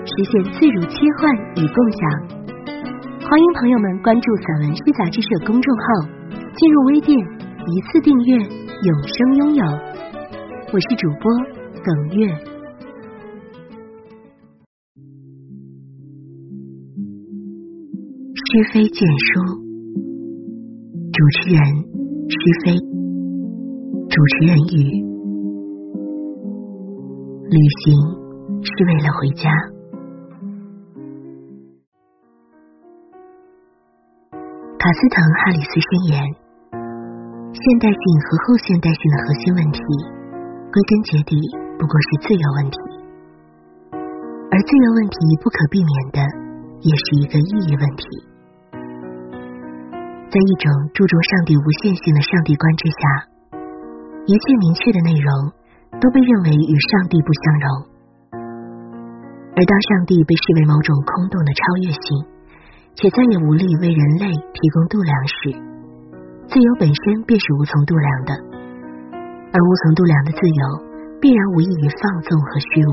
实现自如切换与共享，欢迎朋友们关注散文诗杂志社公众号，进入微店一次订阅，永生拥有。我是主播耿月。诗非简书，主持人诗非，主持人语，旅行是为了回家。马斯滕·哈里斯宣言：现代性和后现代性的核心问题，归根结底不过是自由问题，而自由问题不可避免的也是一个意义问题。在一种注重上帝无限性的上帝观之下，一切明确的内容都被认为与上帝不相容，而当上帝被视为某种空洞的超越性。且再也无力为人类提供度量时，自由本身便是无从度量的，而无从度量的自由，必然无异于放纵和虚无。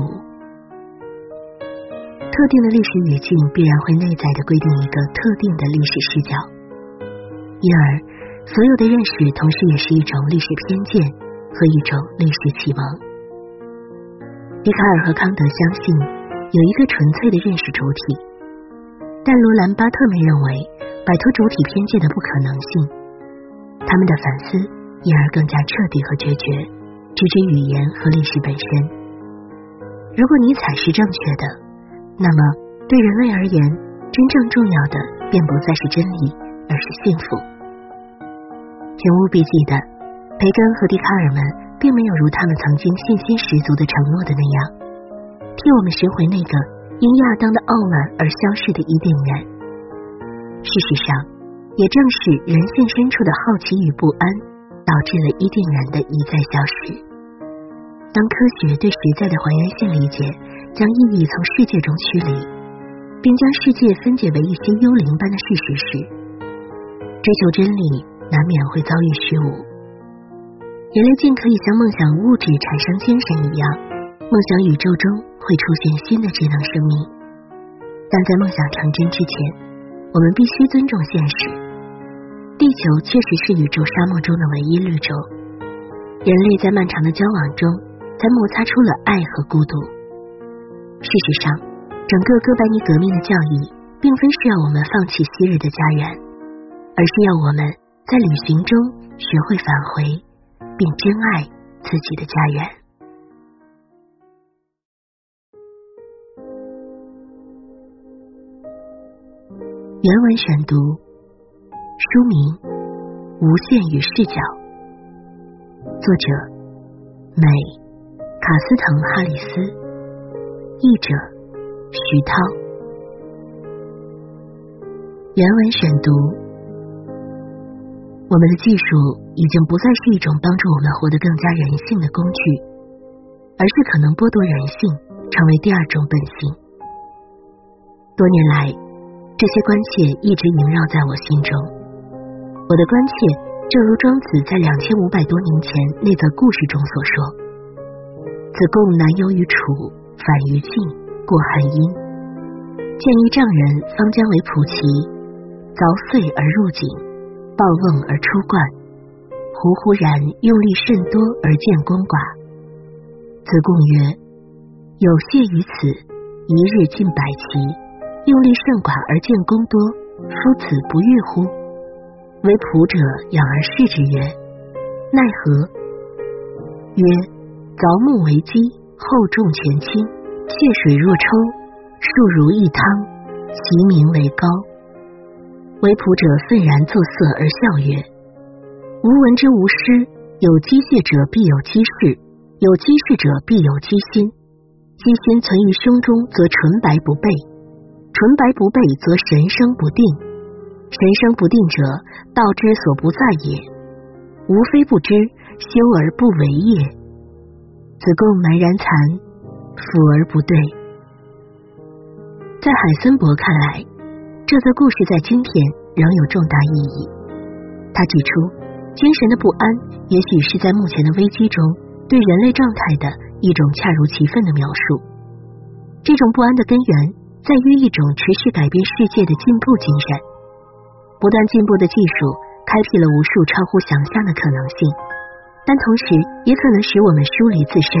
特定的历史语境必然会内在的规定一个特定的历史视角，因而所有的认识同时也是一种历史偏见和一种历史启蒙。笛卡尔和康德相信有一个纯粹的认识主体。但罗兰·巴特梅认为，摆脱主体偏见的不可能性。他们的反思因而更加彻底和决绝，直指语言和历史本身。如果尼采是正确的，那么对人类而言，真正重要的便不再是真理，而是幸福。请务必记得，培根和笛卡尔们并没有如他们曾经信心十足的承诺的那样，替我们寻回那个。因亚当的傲慢而消逝的伊甸园，事实上，也正是人性深处的好奇与不安，导致了伊甸园的一再消失。当科学对实在的还原性理解将意义从世界中驱离，并将世界分解为一些幽灵般的事实时，追求真理难免会遭遇虚无。人类竟可以像梦想物质产生精神一样，梦想宇宙中。会出现新的智能生命，但在梦想成真之前，我们必须尊重现实。地球确实是宇宙沙漠中的唯一绿洲，人类在漫长的交往中才摩擦出了爱和孤独。事实上，整个哥白尼革命的教义，并非是要我们放弃昔日的家园，而是要我们在旅行中学会返回，并珍爱自己的家园。文选读，书名《无限与视角》，作者美卡斯滕·哈里斯，译者徐涛。原文选读，我们的技术已经不再是一种帮助我们活得更加人性的工具，而是可能剥夺人性，成为第二种本性。多年来。这些关切一直萦绕在我心中。我的关切，正如庄子在两千五百多年前那则故事中所说：“子贡南游于楚，反于晋，过汉阴，见一丈人方将为蒲齐，凿碎而入井，抱瓮而出灌，忽忽然用力甚多而见功寡。子贡曰：有谢于此，一日进百齐。”用力甚寡而见功多，夫此不欲乎？为仆者养而视之曰：“奈何？”曰：“凿木为基，厚重前倾，泄水若抽，数如一汤，其名为高。”为仆者愤然作色而笑曰：“吾闻之无师，有机械者必有机事，有机事者必有机心。机心存于胸中，则纯白不备。”纯白不备，则神生不定；神生不定者，道之所不在也。无非不知，修而不为也。子贡蛮然惭，俯而不对。在海森伯看来，这则故事在今天仍有重大意义。他指出，精神的不安，也许是在目前的危机中对人类状态的一种恰如其分的描述。这种不安的根源。在于一种持续改变世界的进步精神，不断进步的技术开辟了无数超乎想象的可能性，但同时也可能使我们疏离自身。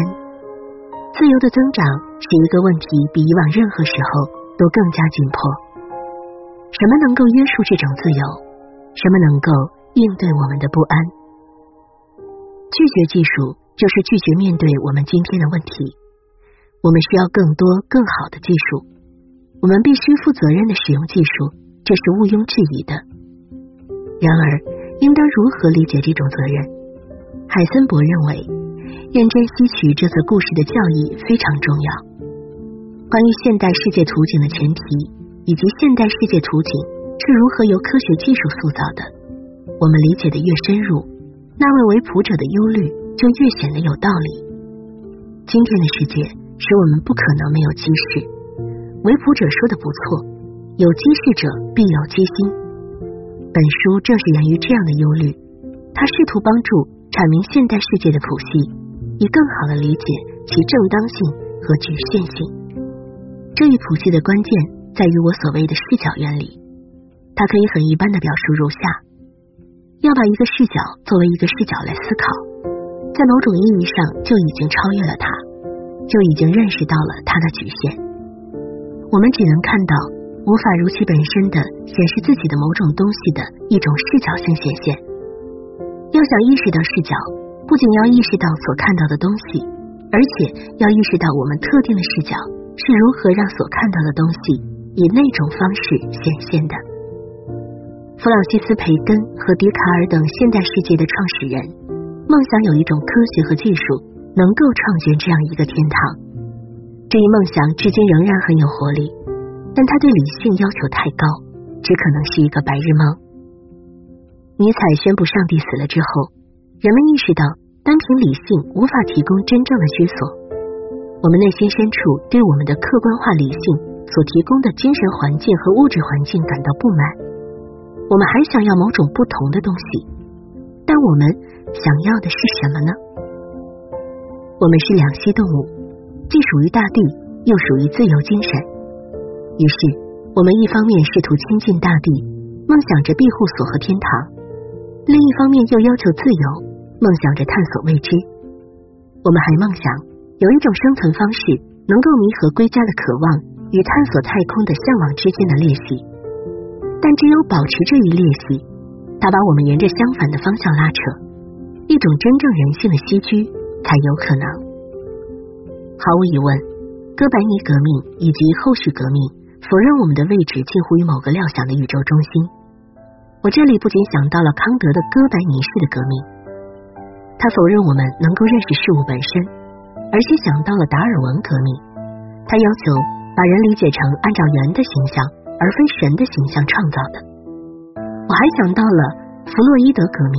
自由的增长使一个问题，比以往任何时候都更加紧迫。什么能够约束这种自由？什么能够应对我们的不安？拒绝技术就是拒绝面对我们今天的问题。我们需要更多更好的技术。我们必须负责任的使用技术，这是毋庸置疑的。然而，应当如何理解这种责任？海森伯认为，认真吸取这则故事的教义非常重要。关于现代世界图景的前提，以及现代世界图景是如何由科学技术塑造的，我们理解的越深入，那位为普者的忧虑就越显得有道理。今天的世界使我们不可能没有机事。维普者说的不错，有机事者必有机心。本书正是源于这样的忧虑，他试图帮助阐明现代世界的谱系，以更好的理解其正当性和局限性。这一谱系的关键在于我所谓的视角原理，它可以很一般的表述如下：要把一个视角作为一个视角来思考，在某种意义上就已经超越了它，就已经认识到了它的局限。我们只能看到无法如其本身的显示自己的某种东西的一种视角性显现。要想意识到视角，不仅要意识到所看到的东西，而且要意识到我们特定的视角是如何让所看到的东西以那种方式显现的。弗朗西斯·培根和笛卡尔等现代世界的创始人梦想有一种科学和技术能够创建这样一个天堂。这一梦想至今仍然很有活力，但他对理性要求太高，只可能是一个白日梦。尼采宣布上帝死了之后，人们意识到单凭理性无法提供真正的居所。我们内心深处对我们的客观化理性所提供的精神环境和物质环境感到不满，我们还想要某种不同的东西，但我们想要的是什么呢？我们是两栖动物。既属于大地，又属于自由精神。于是，我们一方面试图亲近大地，梦想着庇护所和天堂；另一方面又要求自由，梦想着探索未知。我们还梦想有一种生存方式，能够弥合归家的渴望与探索太空的向往之间的裂隙。但只有保持这一裂隙，它把我们沿着相反的方向拉扯，一种真正人性的栖居才有可能。毫无疑问，哥白尼革命以及后续革命否认我们的位置近乎于某个料想的宇宙中心。我这里不仅想到了康德的哥白尼式的革命，他否认我们能够认识事物本身，而且想到了达尔文革命，他要求把人理解成按照人的形象而非神的形象创造的。我还想到了弗洛伊德革命，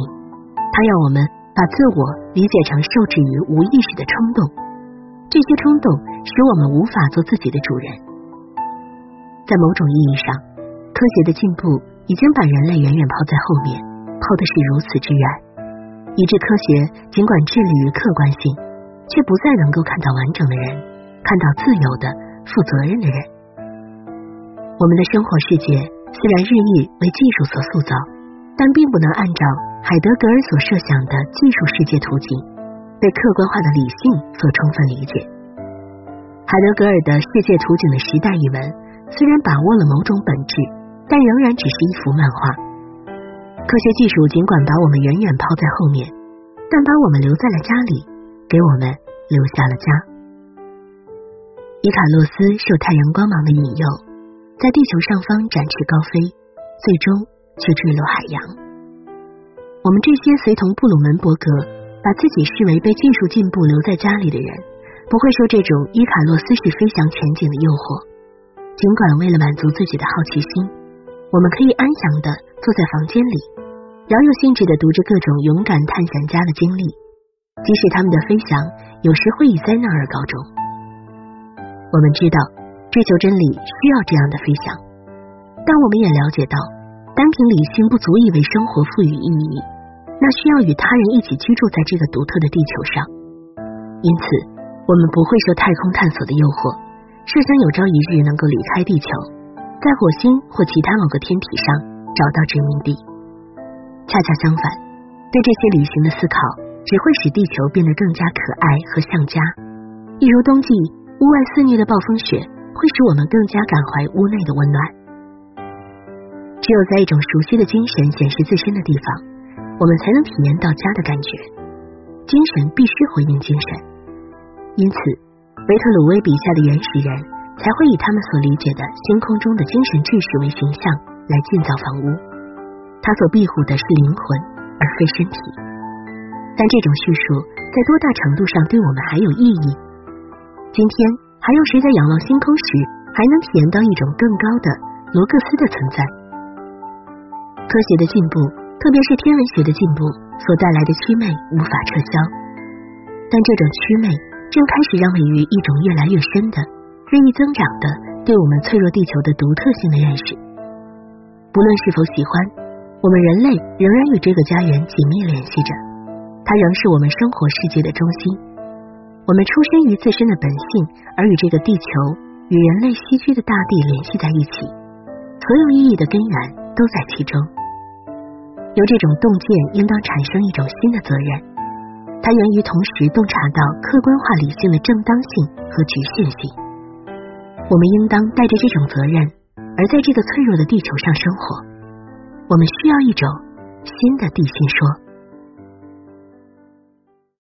他要我们把自我理解成受制于无意识的冲动。这些冲动使我们无法做自己的主人。在某种意义上，科学的进步已经把人类远远抛在后面，抛的是如此之远，以致科学尽管致力于客观性，却不再能够看到完整的人，看到自由的、负责任的人。我们的生活世界虽然日益为技术所塑造，但并不能按照海德格尔所设想的技术世界图景。被客观化的理性所充分理解。海德格尔的世界图景的时代语文虽然把握了某种本质，但仍然只是一幅漫画。科学技术尽管把我们远远抛在后面，但把我们留在了家里，给我们留下了家。伊卡洛斯受太阳光芒的引诱，在地球上方展翅高飞，最终却坠落海洋。我们这些随同布鲁门伯格。把自己视为被技术进步留在家里的人，不会受这种伊卡洛斯式飞翔前景的诱惑。尽管为了满足自己的好奇心，我们可以安详的坐在房间里，饶有兴致的读着各种勇敢探险家的经历，即使他们的飞翔有时会以灾难而告终。我们知道追求真理需要这样的飞翔，但我们也了解到，单凭理性不足以为生活赋予意义，那需要与他人一起居住在这个独特的地球上。因此，我们不会受太空探索的诱惑。设想有朝一日能够离开地球，在火星或其他某个天体上找到殖民地。恰恰相反，对这些旅行的思考只会使地球变得更加可爱和像家。一如冬季屋外肆虐的暴风雪，会使我们更加感怀屋内的温暖。只有在一种熟悉的精神显示自身的地方，我们才能体验到家的感觉。精神必须回应精神，因此。维特鲁威笔下的原始人才会以他们所理解的星空中的精神秩序为形象来建造房屋，他所庇护的是灵魂而非身体。但这种叙述在多大程度上对我们还有意义？今天还有谁在仰望星空时还能体验到一种更高的罗格斯的存在？科学的进步，特别是天文学的进步所带来的祛魅无法撤销，但这种祛魅。正开始让位于一种越来越深的、日益增长的对我们脆弱地球的独特性的认识。不论是否喜欢，我们人类仍然与这个家园紧密联系着，它仍是我们生活世界的中心。我们出身于自身的本性，而与这个地球与人类栖居的大地联系在一起，所有意义的根源都在其中。由这种洞见，应当产生一种新的责任。它源于同时洞察到客观化理性的正当性和局限性。我们应当带着这种责任，而在这个脆弱的地球上生活。我们需要一种新的地心说。